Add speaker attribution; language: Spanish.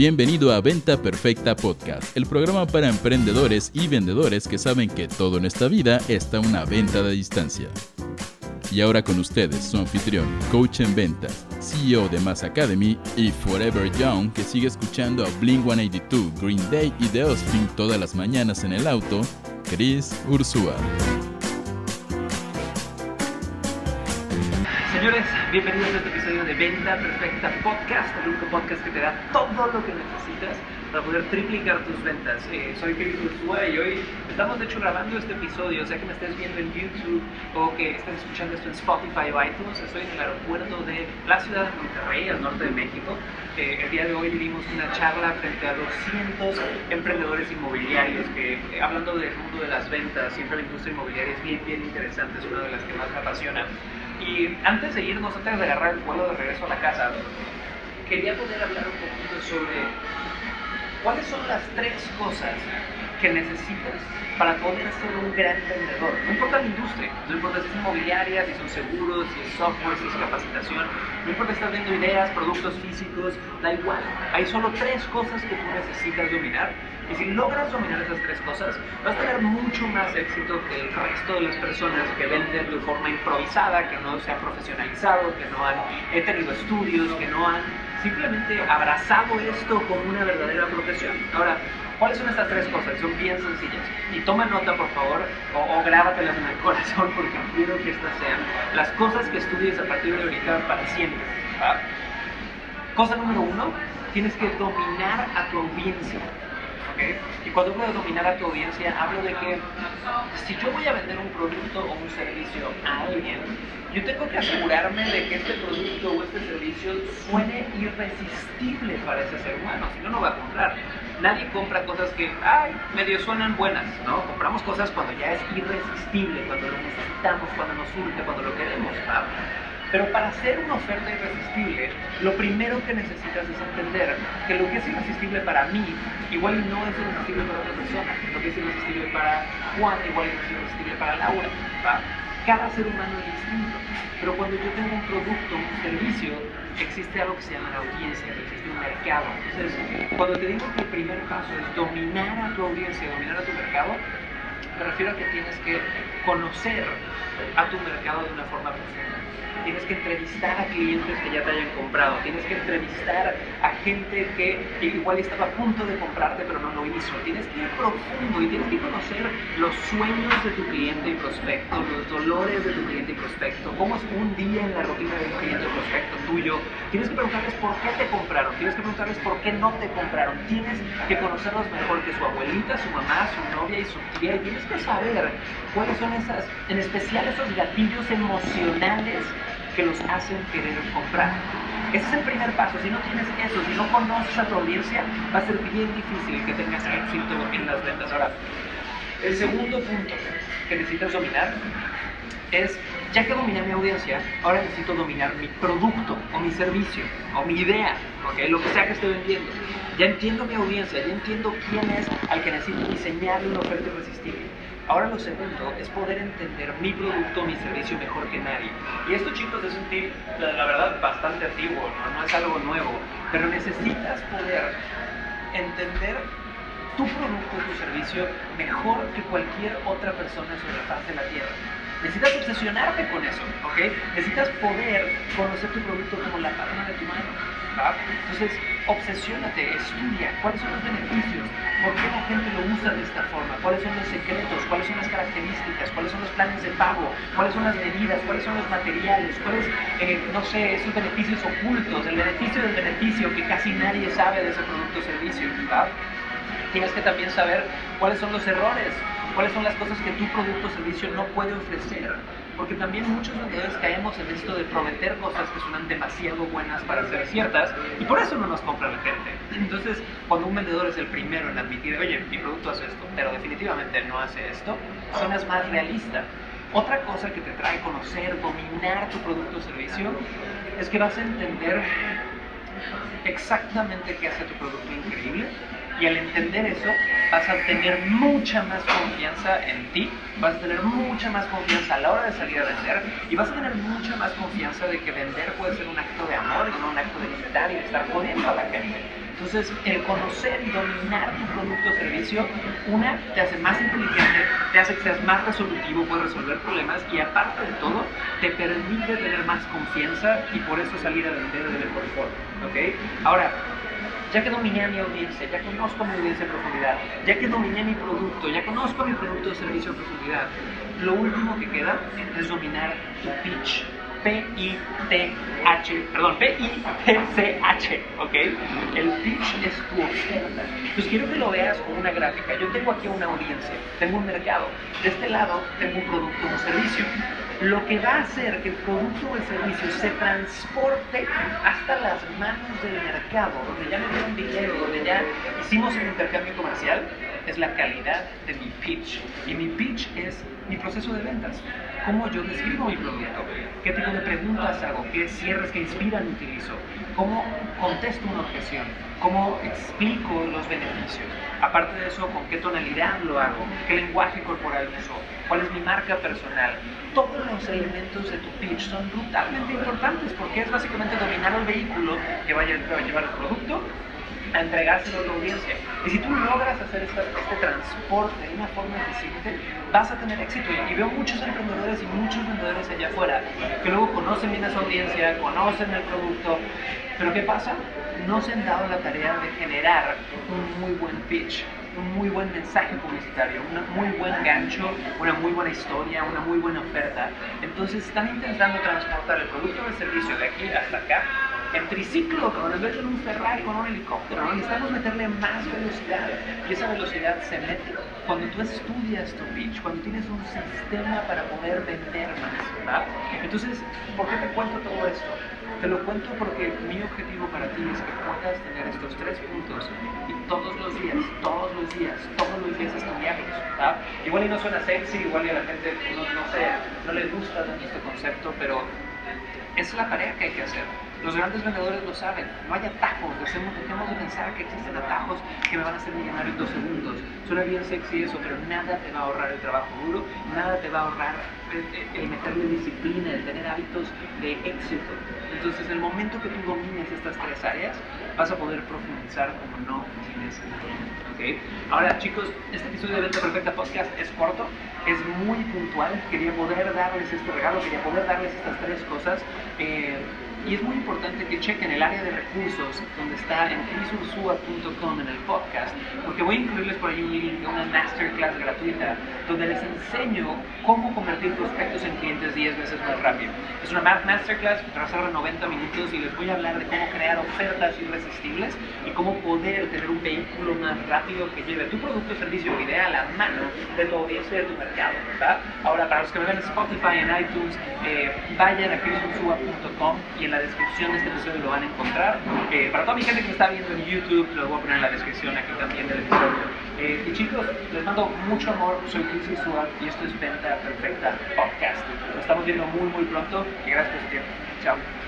Speaker 1: Bienvenido a Venta Perfecta Podcast, el programa para emprendedores y vendedores que saben que todo en esta vida está una venta de distancia. Y ahora con ustedes, su anfitrión, coach en ventas, CEO de Mass Academy y Forever Young, que sigue escuchando a Blink 182, Green Day y The Offspring todas las mañanas en el auto, Chris Ursúa.
Speaker 2: Bienvenidos a este episodio de Venta Perfecta Podcast, el único podcast que te da todo lo que necesitas para poder triplicar tus ventas. Eh, soy Chris Ursúa y hoy estamos de hecho grabando este episodio, o sea que me estés viendo en YouTube o que estés escuchando esto en Spotify o iTunes. Estoy en el aeropuerto de la ciudad de Monterrey, al norte de México. Eh, el día de hoy dimos una charla frente a 200 emprendedores inmobiliarios que, eh, hablando del mundo de las ventas, siempre la industria inmobiliaria es bien, bien interesante, es una de las que más me apasiona. Y antes de irnos, antes de agarrar el vuelo de regreso a la casa, quería poder hablar un poquito sobre cuáles son las tres cosas que necesitas para poder ser un gran vendedor. No importa la industria, no importa si es inmobiliaria, si son seguros, si es software, si es capacitación, no importa si estás viendo ideas, productos físicos, da igual. Hay solo tres cosas que tú necesitas dominar y si logras dominar esas tres cosas, vas a tener mucho más éxito que el resto de las personas que venden de forma improvisada, que no se han profesionalizado, que no han tenido estudios, que no han simplemente abrazado esto como una verdadera profesión. Ahora, ¿cuáles son estas tres cosas? Son bien sencillas. Y toma nota, por favor, o, o grábatelas en el corazón, porque quiero que estas sean las cosas que estudies a partir de ahorita para siempre. ¿va? Cosa número uno, tienes que dominar a tu audiencia. Cuando hablo de dominar a tu audiencia, hablo de que si yo voy a vender un producto o un servicio a alguien, yo tengo que asegurarme de que este producto o este servicio suene irresistible para ese ser humano, si no, no va a comprar. Nadie compra cosas que, ay, medio suenan buenas, ¿no? Compramos cosas cuando ya es irresistible, cuando lo necesitamos, cuando nos surge, cuando lo queremos, ¿va? Pero para hacer una oferta irresistible, lo primero que necesitas es entender que lo que es irresistible para mí, igual no es irresistible para otra persona. Lo que es irresistible para Juan, igual no es irresistible para Laura. ¿va? Cada ser humano es distinto. Pero cuando yo tengo un producto, un servicio, existe algo que se llama la audiencia, que existe un mercado. Entonces, cuando te digo que el primer paso es dominar a tu audiencia, dominar a tu mercado, me refiero a que tienes que conocer a tu mercado de una forma profunda. Tienes que entrevistar a clientes que ya te hayan comprado. Tienes que entrevistar a gente que igual estaba a punto de comprarte pero no lo hizo. Tienes que ir profundo y tienes que conocer los sueños de tu cliente y prospecto, los dolores de tu cliente y prospecto, cómo es un día en la rutina de un cliente y prospecto tuyo. Tienes que preguntarles por qué te compraron. Tienes que preguntarles por qué no te compraron. Tienes que conocerlos mejor que su abuelita, su mamá, su novia y su tía. Y tienes que saber cuáles son esas, en especial esos gatillos emocionales que los hacen querer comprar. Ese es el primer paso. Si no tienes eso, si no conoces a tu audiencia, va a ser bien difícil que tengas éxito en las ventas. Ahora, el segundo punto que necesitas dominar es, ya que dominé mi audiencia, ahora necesito dominar mi producto o mi servicio o mi idea, ¿ok? Lo que sea que esté vendiendo. Ya entiendo mi audiencia, ya entiendo quién es al que necesito diseñarle una oferta irresistible. Ahora lo segundo es poder entender mi producto, mi servicio mejor que nadie. Y esto chicos es un tip, la, la verdad, bastante antiguo, ¿no? es algo nuevo, pero necesitas poder entender tu producto, tu servicio mejor que cualquier otra persona sobre la faz de la tierra. Necesitas obsesionarte con eso, ¿ok? Necesitas poder conocer tu producto como la palma de tu mano. Entonces, obsesiónate, estudia cuáles son los beneficios, por qué la gente lo usa de esta forma, cuáles son los secretos, cuáles son las características, cuáles son los planes de pago, cuáles son las medidas, cuáles son los materiales, cuáles, eh, no sé, esos beneficios ocultos, el beneficio del beneficio que casi nadie sabe de ese producto o servicio. Tienes que también saber cuáles son los errores, cuáles son las cosas que tu producto o servicio no puede ofrecer. Porque también muchos vendedores caemos en esto de prometer cosas que suenan demasiado buenas para ser ciertas y por eso no nos compra la gente. Entonces, cuando un vendedor es el primero en admitir, oye, mi producto hace esto, pero definitivamente no hace esto, suenas más realista. Otra cosa que te trae conocer, dominar tu producto o servicio, es que vas a entender exactamente qué hace tu producto increíble Y al entender eso, vas a tener mucha más confianza en ti, vas a tener mucha más confianza a la hora de salir a vender y vas a tener mucha más confianza de que vender puede ser un acto de amor y no un acto de quitar y de estar jodiendo a la gente. Entonces, el conocer y dominar tu producto o servicio, una, te hace más inteligente, te hace que seas más resolutivo, puedes resolver problemas y aparte de todo, te permite tener más confianza y por eso salir a vender de mejor forma. ¿Ok? Ahora, ya que dominé a mi audiencia, ya conozco mi audiencia en profundidad, ya que dominé mi producto, ya conozco mi producto o servicio en profundidad, lo último que queda es dominar tu pitch. P-I-T-H, perdón, P-I-T-C-H, ¿ok? El pitch es tu oferta. Pues quiero que lo veas con una gráfica. Yo tengo aquí una audiencia, tengo un mercado. De este lado tengo un producto o un servicio lo que va a hacer que el producto o el servicio se transporte hasta las manos del mercado, donde ya me dieron dinero, donde ya hicimos el intercambio comercial, es la calidad de mi pitch. Y mi pitch es mi proceso de ventas. Cómo yo describo mi producto, qué tipo de preguntas hago, qué cierres que inspiran utilizo, cómo contesto una objeción, cómo explico los beneficios. Aparte de eso, con qué tonalidad lo hago, qué lenguaje corporal uso, cuál es mi marca personal. Todos los elementos de tu pitch son brutalmente importantes porque es básicamente dominar el vehículo que vaya a llevar el producto a entregárselo a tu audiencia. Y si tú logras hacer este transporte de una forma eficiente, vas a tener éxito. Y veo muchos emprendedores y muchos vendedores allá afuera que luego conocen bien a su audiencia, conocen el producto, pero ¿qué pasa? No se han dado la tarea de generar un muy buen pitch, un muy buen mensaje publicitario, un muy buen gancho, una muy buena historia, una muy buena oferta. Entonces están intentando transportar el producto o el servicio de aquí hasta acá en triciclo, como en vez de un Ferrari con un helicóptero, necesitamos meterle más velocidad. Y esa velocidad se mete cuando tú estudias tu pitch, cuando tienes un sistema para poder vender más. ¿verdad? Entonces, ¿por qué te cuento todo esto? Te lo cuento porque mi objetivo para ti es que puedas tener estos tres puntos y todos los días, todos los días, todos los días estudiarlos. ¿verdad? Igual y no suena sexy, igual y a la gente no, no sé, no les gusta tanto este concepto, pero es la tarea que hay que hacer. Los grandes vendedores lo saben, no hay atajos, dejemos, dejemos de pensar que existen atajos que me van a hacer millonario en dos segundos. Suena bien sexy eso, pero nada te va a ahorrar el trabajo duro, nada te va a ahorrar el, meterle disciplina, el tener hábitos de éxito. Entonces, en el momento que tú domines estas tres áreas, vas a poder profundizar como no tienes ¿okay? Ahora, chicos, este episodio de Venta Perfecta Podcast es corto, es muy puntual. Quería poder darles este regalo, quería poder darles estas tres cosas. Eh, y es muy importante que chequen el área de recursos donde está en crisursua.com en el podcast, porque voy a incluirles por ahí un link de una masterclass gratuita donde les enseño cómo convertir prospectos en clientes 10 veces más rápido. Es una masterclass que de 90 minutos y les voy a hablar de cómo crear ofertas irresistibles y cómo poder tener un vehículo más rápido que lleve tu producto o servicio idea a la mano de tu audiencia de tu mercado. Ahora, para los que me ven en Spotify, en iTunes, eh, vayan a crisursua.com y en la descripción de este episodio lo van a encontrar. Eh, para toda mi gente que me está viendo en YouTube, lo voy a poner en la descripción aquí también del episodio. Eh, y chicos, les mando mucho amor. Soy Chris Isua y esto es Venta Perfecta Podcast. Nos estamos viendo muy, muy pronto y gracias por su tiempo. Chao.